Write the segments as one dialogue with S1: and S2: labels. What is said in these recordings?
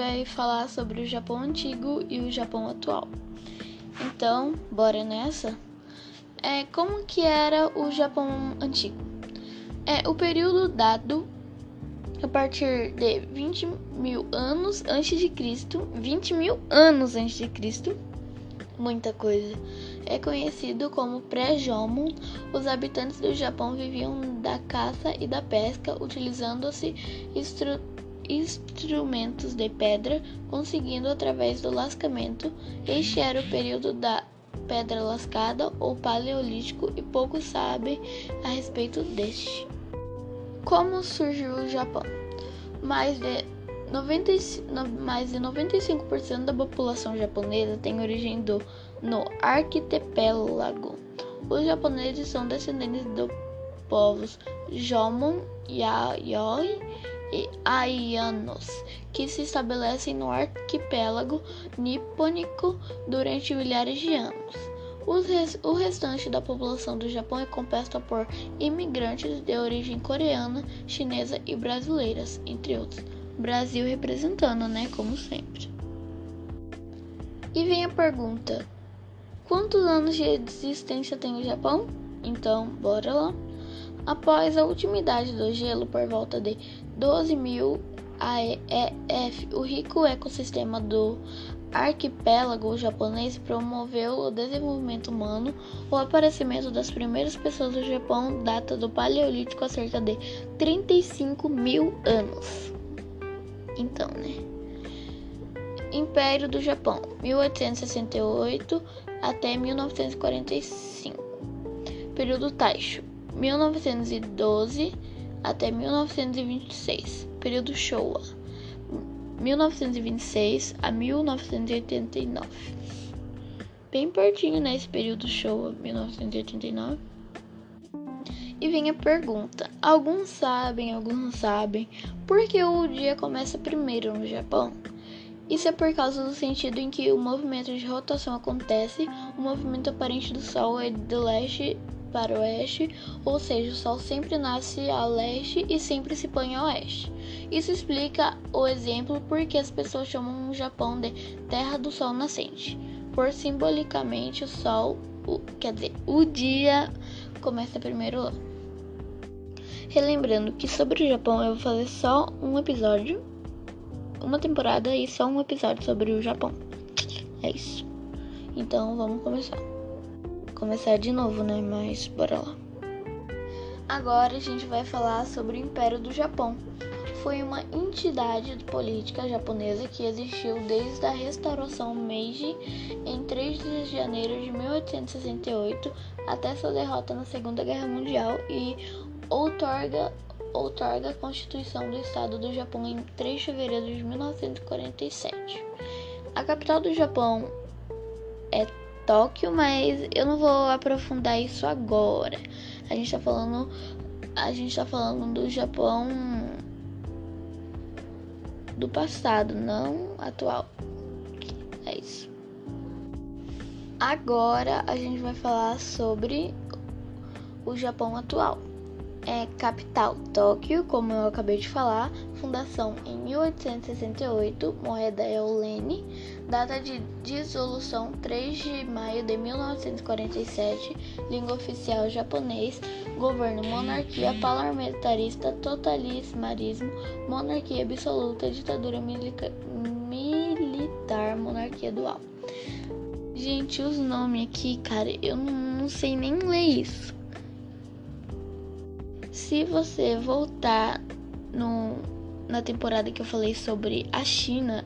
S1: vai falar sobre o Japão antigo e o Japão atual. Então, bora nessa? É, como que era o Japão antigo? É o período dado a partir de 20 mil anos antes de Cristo, 20 mil anos antes de Cristo, muita coisa. É conhecido como pré-Jomon. Os habitantes do Japão viviam da caça e da pesca, utilizando-se instru instrumentos de pedra, conseguindo através do lascamento. Este era o período da pedra lascada ou paleolítico e pouco sabe a respeito deste. Como surgiu o Japão? Mais de, 90, mais de 95% da população japonesa tem origem do, no arquipélago. Os japoneses são descendentes dos povos Jomon, Yayoi e Aianos, que se estabelecem no arquipélago nipônico durante milhares de anos. O restante da população do Japão é composta por imigrantes de origem coreana, chinesa e brasileiras, entre outros. Brasil representando, né? Como sempre. E vem a pergunta: quantos anos de existência tem o Japão? Então, bora lá. Após a última idade do gelo, por volta de 12.000 AEF, o rico ecossistema do arquipélago japonês promoveu o desenvolvimento humano. O aparecimento das primeiras pessoas do Japão data do Paleolítico há cerca de 35 mil anos. Então, né? Império do Japão, 1868 até 1945. Período Taisho, 1912 até 1926. Período Showa, 1926 a 1989. Bem pertinho nesse né, período show, 1989. E vem a pergunta: alguns sabem, alguns não sabem, por que o dia começa primeiro no Japão? Isso é por causa do sentido em que o movimento de rotação acontece, o movimento aparente do Sol é do leste para oeste, ou seja, o Sol sempre nasce a leste e sempre se põe a oeste. Isso explica o exemplo porque as pessoas chamam o Japão de Terra do Sol Nascente, por simbolicamente o Sol, o, quer dizer, o dia começa primeiro lá. Relembrando que sobre o Japão eu vou fazer só um episódio, uma temporada e só um episódio sobre o Japão. É isso. Então vamos começar começar de novo, né? Mas bora lá. Agora a gente vai falar sobre o Império do Japão. Foi uma entidade política japonesa que existiu desde a restauração Meiji em 3 de janeiro de 1868 até sua derrota na Segunda Guerra Mundial e outorga, outorga a Constituição do Estado do Japão em 3 de fevereiro de 1947. A capital do Japão é Tóquio, mas eu não vou aprofundar isso agora. A gente tá falando a gente tá falando do Japão do passado, não atual. É isso. Agora a gente vai falar sobre o Japão atual. É capital Tóquio, como eu acabei de falar, fundação em 1868, moeda é o data de dissolução 3 de maio de 1947, língua oficial japonês, governo monarquia parlamentarista, totalitarismo, monarquia absoluta, ditadura militar, monarquia dual. Gente, os nomes aqui, cara, eu não sei nem ler isso. Se você voltar no na temporada que eu falei sobre a China,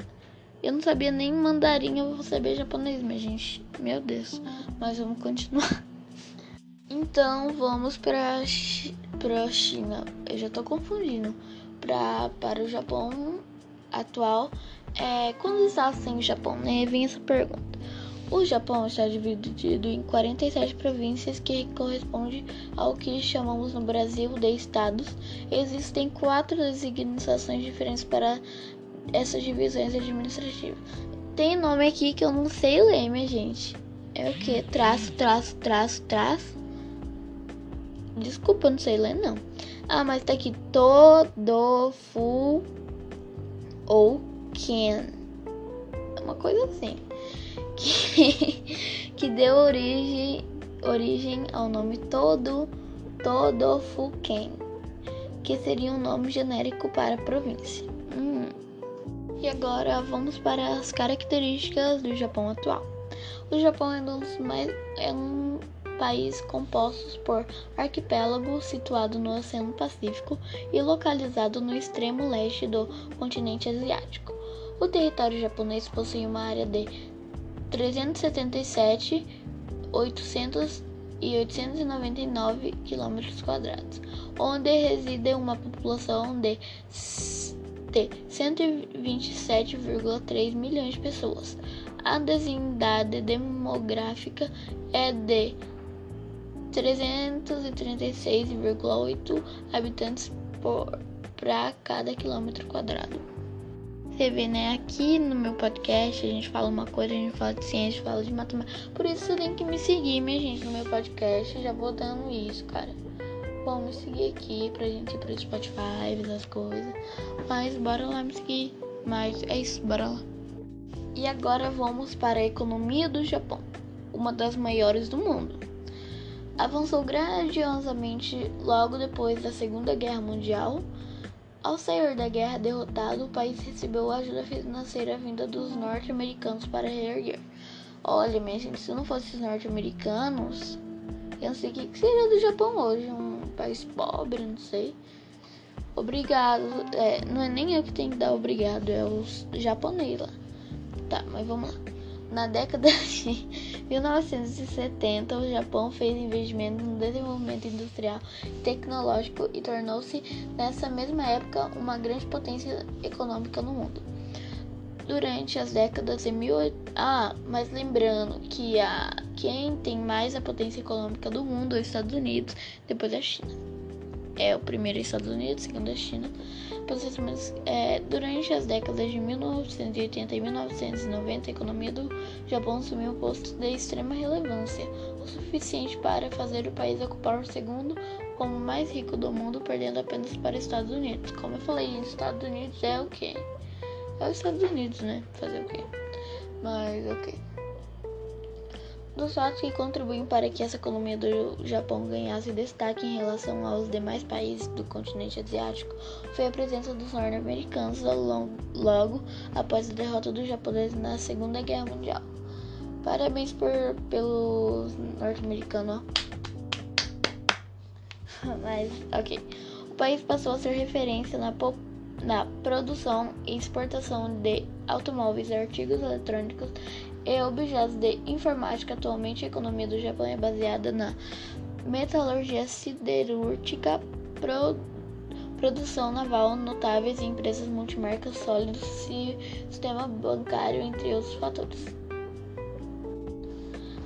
S1: eu não sabia nem mandarim, eu vou saber japonês, minha gente. Meu Deus. Mas vamos continuar. Então vamos para para China. Eu já tô confundindo. Pra, para o Japão atual. É, quando está sem o Japão, né? Vem essa pergunta. O Japão está dividido em 47 províncias que corresponde ao que chamamos no Brasil de estados. Existem quatro designações diferentes para essas divisões administrativas. Tem nome aqui que eu não sei ler, minha gente. É o que? Traço, traço, traço, traço. Desculpa, não sei ler não. Ah, mas tá aqui todo fu ou Fuken, uma coisa assim, que, que deu origem, origem ao nome todo Todofuken, que seria um nome genérico para a província. Hum. E agora vamos para as características do Japão atual. O Japão é um dos mais é um país composto por arquipélagos situado no Oceano Pacífico e localizado no extremo leste do continente asiático. O território japonês possui uma área de 377.800 e 899 km quadrados, onde reside uma população de 127,3 milhões de pessoas. A densidade demográfica é de 336,8 habitantes para cada quilômetro quadrado. Você vê, né? Aqui no meu podcast a gente fala uma coisa, a gente fala de ciência, fala de matemática. Por isso você tem que me seguir, minha gente, no meu podcast. Já vou dando isso, cara. Vamos me seguir aqui pra gente ir pro Spotify, as coisas. Mas bora lá me seguir. Mas é isso, bora lá. E agora vamos para a economia do Japão, uma das maiores do mundo avançou grandiosamente logo depois da Segunda Guerra Mundial. Ao sair da guerra derrotado, o país recebeu ajuda financeira vinda dos norte-americanos para reerguer. Olha, minha gente, se não fosse os norte-americanos, eu não sei o que seria do Japão hoje. Um país pobre, não sei. Obrigado. É, não é nem eu que tenho que dar obrigado, é os japoneses lá. Tá, mas vamos lá. Na década de 1970, o Japão fez investimentos no desenvolvimento industrial e tecnológico e tornou-se, nessa mesma época, uma grande potência econômica no mundo. Durante as décadas de mil... Ah, mas lembrando que a... quem tem mais a potência econômica do mundo é os Estados Unidos, depois a China. É o primeiro Estados Unidos, segundo a China é, durante as décadas de 1980 e 1990, a economia do Japão assumiu um posto de extrema relevância, o suficiente para fazer o país ocupar o segundo como mais rico do mundo, perdendo apenas para os Estados Unidos. Como eu falei, os Estados Unidos é o quê? É os Estados Unidos, né? Fazer o quê? Mas ok. Dos fatos que contribuem para que essa economia do Japão ganhasse destaque em relação aos demais países do continente asiático foi a presença dos norte-americanos logo após a derrota dos japoneses na Segunda Guerra Mundial. Parabéns por, pelos norte-americanos. Mas, ok. O país passou a ser referência na, na produção e exportação de automóveis e artigos eletrônicos e objetos de informática. Atualmente, a economia do Japão é baseada na metalurgia siderúrgica, pro, produção naval notáveis empresas multimarcas sólidas e sistema bancário, entre outros fatores.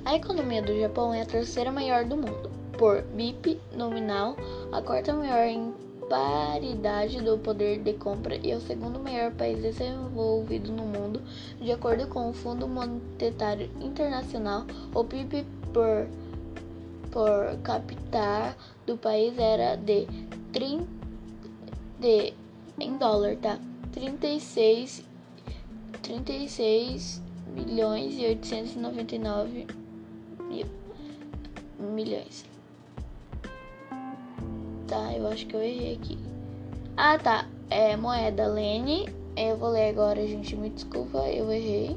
S1: A economia do Japão é a terceira maior do mundo, por BIP nominal, a quarta maior em paridade do poder de compra e é o segundo maior país desenvolvido no mundo, de acordo com o Fundo Monetário Internacional. O PIB por, por capita do país era de 30 de, em dólar, tá? 36 36 milhões e 899 mil milhões. Tá, eu acho que eu errei aqui. Ah, tá. É moeda Lene. Eu vou ler agora, gente. Me desculpa, eu errei.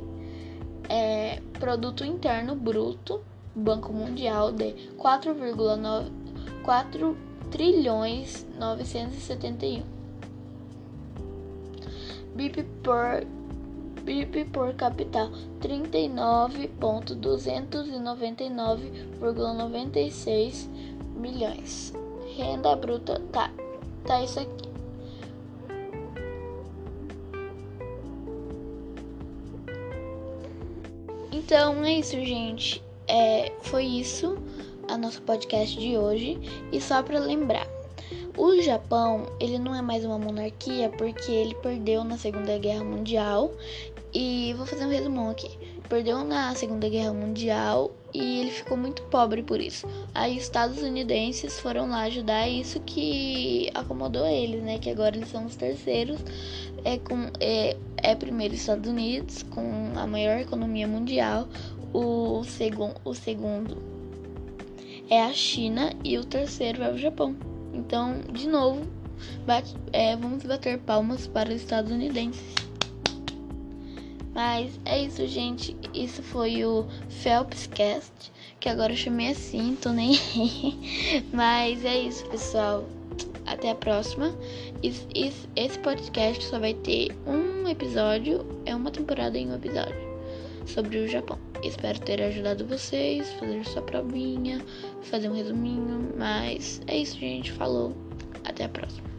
S1: É produto interno bruto, Banco Mundial de 4,4 trilhões 971. BIP por BIP por capital 39.299,96 milhões renda bruta, tá, tá isso aqui. Então é isso, gente. É, foi isso a nosso podcast de hoje. E só para lembrar, o Japão ele não é mais uma monarquia porque ele perdeu na Segunda Guerra Mundial. E vou fazer um resumão aqui. Perdeu na Segunda Guerra Mundial e ele ficou muito pobre por isso. Aí os estadunidenses foram lá ajudar, isso que acomodou eles, né? Que agora eles são os terceiros. É com, é, é primeiro Estados Unidos, com a maior economia mundial. O, segun, o segundo é a China e o terceiro é o Japão. Então, de novo, bate, é, vamos bater palmas para os estadunidenses. Mas é isso, gente. Isso foi o Phelpscast, que agora eu chamei assim, tô nem. Mas é isso, pessoal. Até a próxima. Esse podcast só vai ter um episódio, é uma temporada em um episódio sobre o Japão. Espero ter ajudado vocês, fazer sua provinha, fazer um resuminho. Mas é isso, gente. Falou. Até a próxima.